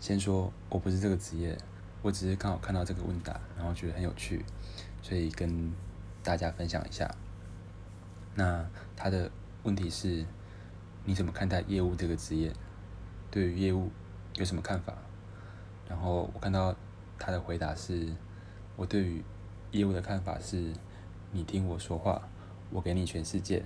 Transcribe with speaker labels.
Speaker 1: 先说我不是这个职业我只是刚好看到这个问答然后觉得很有趣所以跟大家分享一下。那他的问题是你怎么看待业务这个职业？对于业务有什么看法？然后我看到他的回答是我对于业务的看法是你听我说话我给你全世界